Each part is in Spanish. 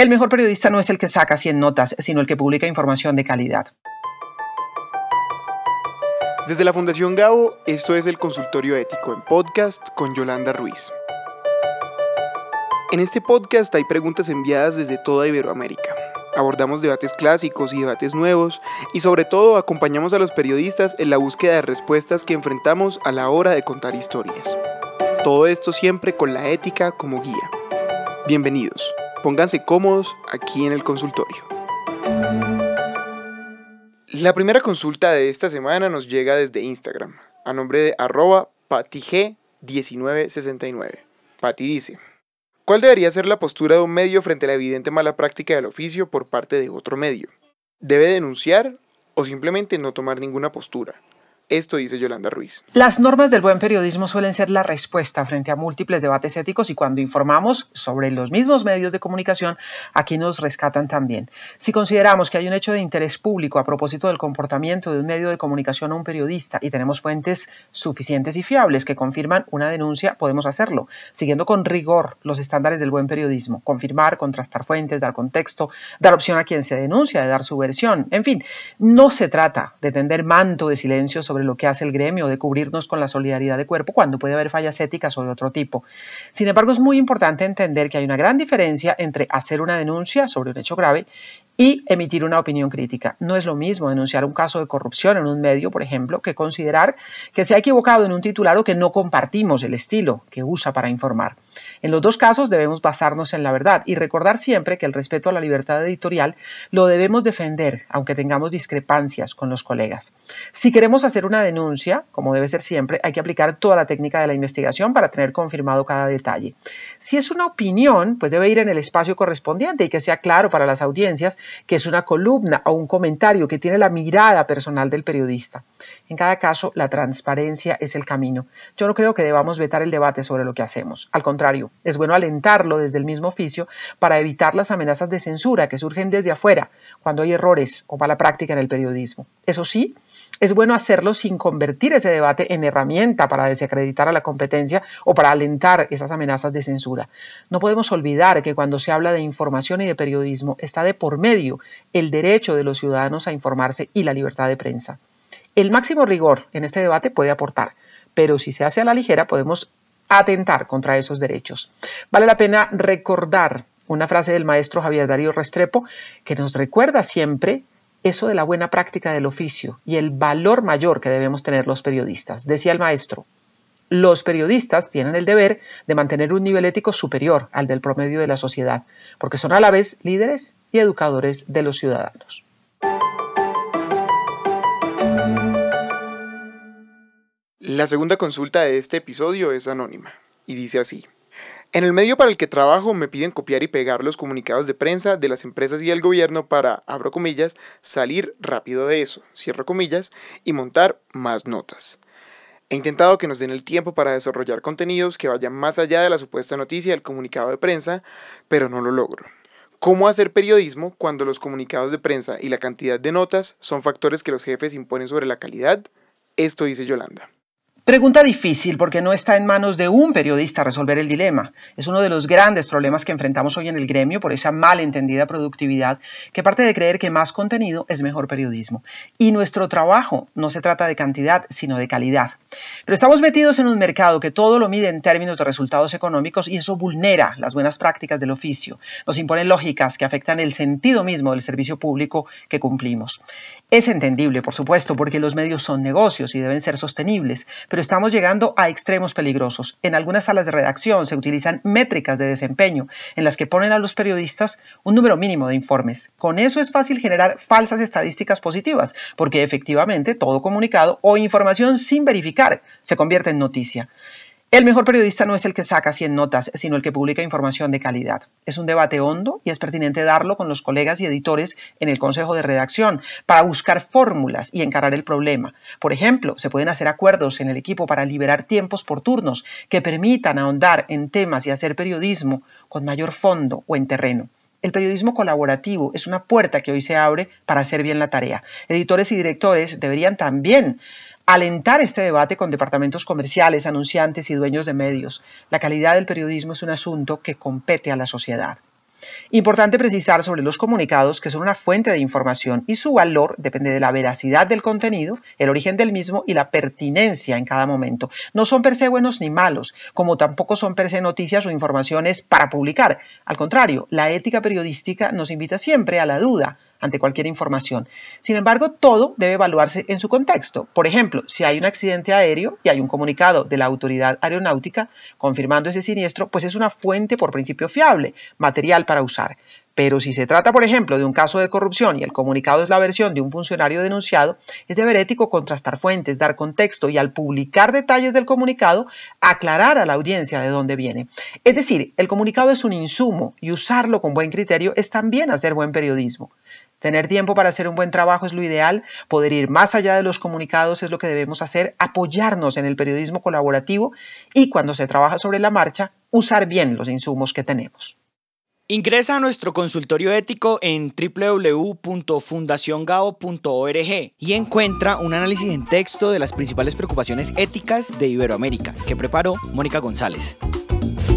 El mejor periodista no es el que saca 100 notas, sino el que publica información de calidad. Desde la Fundación Gabo, esto es el Consultorio Ético en podcast con Yolanda Ruiz. En este podcast hay preguntas enviadas desde toda Iberoamérica. Abordamos debates clásicos y debates nuevos y sobre todo acompañamos a los periodistas en la búsqueda de respuestas que enfrentamos a la hora de contar historias. Todo esto siempre con la ética como guía. Bienvenidos. Pónganse cómodos aquí en el consultorio. La primera consulta de esta semana nos llega desde Instagram, a nombre de arroba patig1969. Pati dice, ¿cuál debería ser la postura de un medio frente a la evidente mala práctica del oficio por parte de otro medio? ¿Debe denunciar o simplemente no tomar ninguna postura? Esto dice Yolanda Ruiz. Las normas del buen periodismo suelen ser la respuesta frente a múltiples debates éticos y cuando informamos sobre los mismos medios de comunicación, aquí nos rescatan también. Si consideramos que hay un hecho de interés público a propósito del comportamiento de un medio de comunicación o un periodista y tenemos fuentes suficientes y fiables que confirman una denuncia, podemos hacerlo, siguiendo con rigor los estándares del buen periodismo, confirmar, contrastar fuentes, dar contexto, dar opción a quien se denuncia de dar su versión. En fin, no se trata de tender manto de silencio sobre lo que hace el gremio, de cubrirnos con la solidaridad de cuerpo cuando puede haber fallas éticas o de otro tipo. Sin embargo, es muy importante entender que hay una gran diferencia entre hacer una denuncia sobre un hecho grave y emitir una opinión crítica. No es lo mismo denunciar un caso de corrupción en un medio, por ejemplo, que considerar que se ha equivocado en un titular o que no compartimos el estilo que usa para informar. En los dos casos debemos basarnos en la verdad y recordar siempre que el respeto a la libertad editorial lo debemos defender, aunque tengamos discrepancias con los colegas. Si queremos hacer una denuncia, como debe ser siempre, hay que aplicar toda la técnica de la investigación para tener confirmado cada detalle. Si es una opinión, pues debe ir en el espacio correspondiente y que sea claro para las audiencias que es una columna o un comentario que tiene la mirada personal del periodista. En cada caso, la transparencia es el camino. Yo no creo que debamos vetar el debate sobre lo que hacemos. Al contrario, es bueno alentarlo desde el mismo oficio para evitar las amenazas de censura que surgen desde afuera cuando hay errores o mala práctica en el periodismo. Eso sí, es bueno hacerlo sin convertir ese debate en herramienta para desacreditar a la competencia o para alentar esas amenazas de censura. No podemos olvidar que cuando se habla de información y de periodismo está de por medio el derecho de los ciudadanos a informarse y la libertad de prensa. El máximo rigor en este debate puede aportar, pero si se hace a la ligera podemos atentar contra esos derechos. Vale la pena recordar una frase del maestro Javier Darío Restrepo que nos recuerda siempre eso de la buena práctica del oficio y el valor mayor que debemos tener los periodistas. Decía el maestro, los periodistas tienen el deber de mantener un nivel ético superior al del promedio de la sociedad, porque son a la vez líderes y educadores de los ciudadanos. La segunda consulta de este episodio es anónima y dice así. En el medio para el que trabajo me piden copiar y pegar los comunicados de prensa de las empresas y el gobierno para, abro comillas, salir rápido de eso, cierro comillas, y montar más notas. He intentado que nos den el tiempo para desarrollar contenidos que vayan más allá de la supuesta noticia del comunicado de prensa, pero no lo logro. ¿Cómo hacer periodismo cuando los comunicados de prensa y la cantidad de notas son factores que los jefes imponen sobre la calidad? Esto dice Yolanda. Pregunta difícil porque no está en manos de un periodista resolver el dilema. Es uno de los grandes problemas que enfrentamos hoy en el gremio por esa mal entendida productividad que parte de creer que más contenido es mejor periodismo. Y nuestro trabajo no se trata de cantidad, sino de calidad. Pero estamos metidos en un mercado que todo lo mide en términos de resultados económicos y eso vulnera las buenas prácticas del oficio. Nos impone lógicas que afectan el sentido mismo del servicio público que cumplimos. Es entendible, por supuesto, porque los medios son negocios y deben ser sostenibles, pero estamos llegando a extremos peligrosos. En algunas salas de redacción se utilizan métricas de desempeño en las que ponen a los periodistas un número mínimo de informes. Con eso es fácil generar falsas estadísticas positivas, porque efectivamente todo comunicado o información sin verificar se convierte en noticia. El mejor periodista no es el que saca 100 notas, sino el que publica información de calidad. Es un debate hondo y es pertinente darlo con los colegas y editores en el consejo de redacción para buscar fórmulas y encarar el problema. Por ejemplo, se pueden hacer acuerdos en el equipo para liberar tiempos por turnos que permitan ahondar en temas y hacer periodismo con mayor fondo o en terreno. El periodismo colaborativo es una puerta que hoy se abre para hacer bien la tarea. Editores y directores deberían también alentar este debate con departamentos comerciales, anunciantes y dueños de medios. La calidad del periodismo es un asunto que compete a la sociedad. Importante precisar sobre los comunicados que son una fuente de información y su valor depende de la veracidad del contenido, el origen del mismo y la pertinencia en cada momento. No son per se buenos ni malos, como tampoco son per se noticias o informaciones para publicar. Al contrario, la ética periodística nos invita siempre a la duda, ante cualquier información. Sin embargo, todo debe evaluarse en su contexto. Por ejemplo, si hay un accidente aéreo y hay un comunicado de la autoridad aeronáutica confirmando ese siniestro, pues es una fuente por principio fiable, material para usar. Pero si se trata, por ejemplo, de un caso de corrupción y el comunicado es la versión de un funcionario denunciado, es deber ético contrastar fuentes, dar contexto y al publicar detalles del comunicado, aclarar a la audiencia de dónde viene. Es decir, el comunicado es un insumo y usarlo con buen criterio es también hacer buen periodismo. Tener tiempo para hacer un buen trabajo es lo ideal, poder ir más allá de los comunicados es lo que debemos hacer, apoyarnos en el periodismo colaborativo y cuando se trabaja sobre la marcha, usar bien los insumos que tenemos. Ingresa a nuestro consultorio ético en www.fundaciongao.org y encuentra un análisis en texto de las principales preocupaciones éticas de Iberoamérica que preparó Mónica González.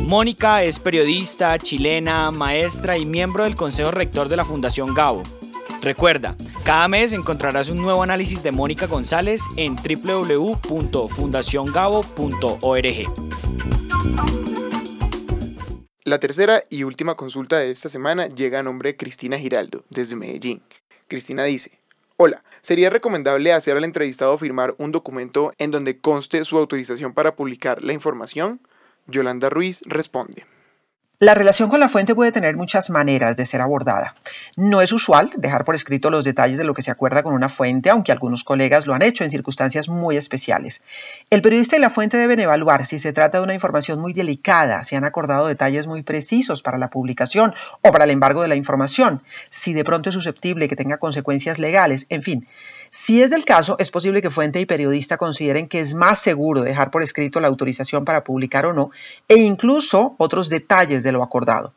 Mónica es periodista, chilena, maestra y miembro del Consejo Rector de la Fundación Gao. Recuerda, cada mes encontrarás un nuevo análisis de Mónica González en www.fundaciongabo.org. La tercera y última consulta de esta semana llega a nombre de Cristina Giraldo, desde Medellín. Cristina dice, Hola, ¿sería recomendable hacer al entrevistado firmar un documento en donde conste su autorización para publicar la información? Yolanda Ruiz responde. La relación con la fuente puede tener muchas maneras de ser abordada. No es usual dejar por escrito los detalles de lo que se acuerda con una fuente, aunque algunos colegas lo han hecho en circunstancias muy especiales. El periodista y la fuente deben evaluar si se trata de una información muy delicada, si han acordado detalles muy precisos para la publicación o para el embargo de la información, si de pronto es susceptible que tenga consecuencias legales, en fin. Si es del caso, es posible que fuente y periodista consideren que es más seguro dejar por escrito la autorización para publicar o no, e incluso otros detalles de lo acordado.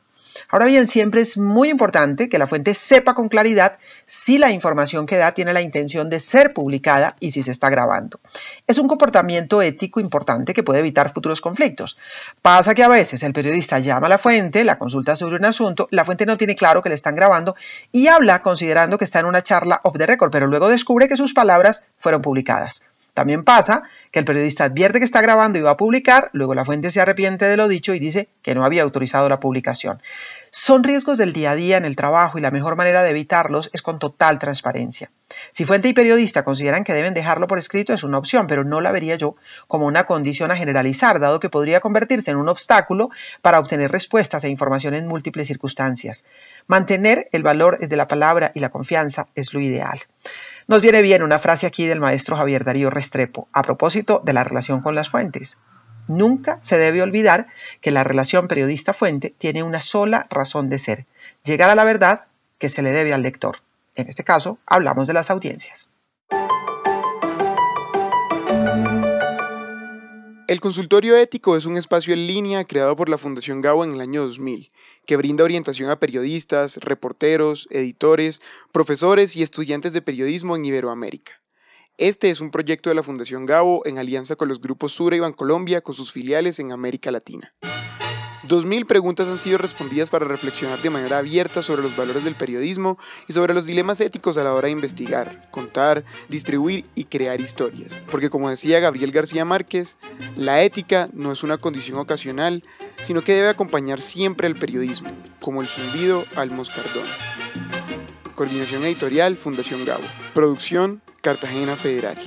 Ahora bien, siempre es muy importante que la fuente sepa con claridad si la información que da tiene la intención de ser publicada y si se está grabando. Es un comportamiento ético importante que puede evitar futuros conflictos. Pasa que a veces el periodista llama a la fuente, la consulta sobre un asunto, la fuente no tiene claro que le están grabando y habla considerando que está en una charla off the record, pero luego descubre que sus palabras fueron publicadas. También pasa que el periodista advierte que está grabando y va a publicar, luego la fuente se arrepiente de lo dicho y dice que no había autorizado la publicación. Son riesgos del día a día en el trabajo y la mejor manera de evitarlos es con total transparencia. Si fuente y periodista consideran que deben dejarlo por escrito es una opción, pero no la vería yo como una condición a generalizar, dado que podría convertirse en un obstáculo para obtener respuestas e información en múltiples circunstancias. Mantener el valor de la palabra y la confianza es lo ideal. Nos viene bien una frase aquí del maestro Javier Darío Restrepo a propósito de la relación con las fuentes. Nunca se debe olvidar que la relación periodista-fuente tiene una sola razón de ser, llegar a la verdad que se le debe al lector. En este caso, hablamos de las audiencias. El consultorio ético es un espacio en línea creado por la Fundación Gabo en el año 2000, que brinda orientación a periodistas, reporteros, editores, profesores y estudiantes de periodismo en Iberoamérica. Este es un proyecto de la Fundación Gabo en alianza con los grupos Sura y Bancolombia con sus filiales en América Latina. 2.000 preguntas han sido respondidas para reflexionar de manera abierta sobre los valores del periodismo y sobre los dilemas éticos a la hora de investigar, contar, distribuir y crear historias. Porque como decía Gabriel García Márquez, la ética no es una condición ocasional, sino que debe acompañar siempre el periodismo, como el zumbido al moscardón. Coordinación editorial Fundación Gabo. Producción Cartagena Federal.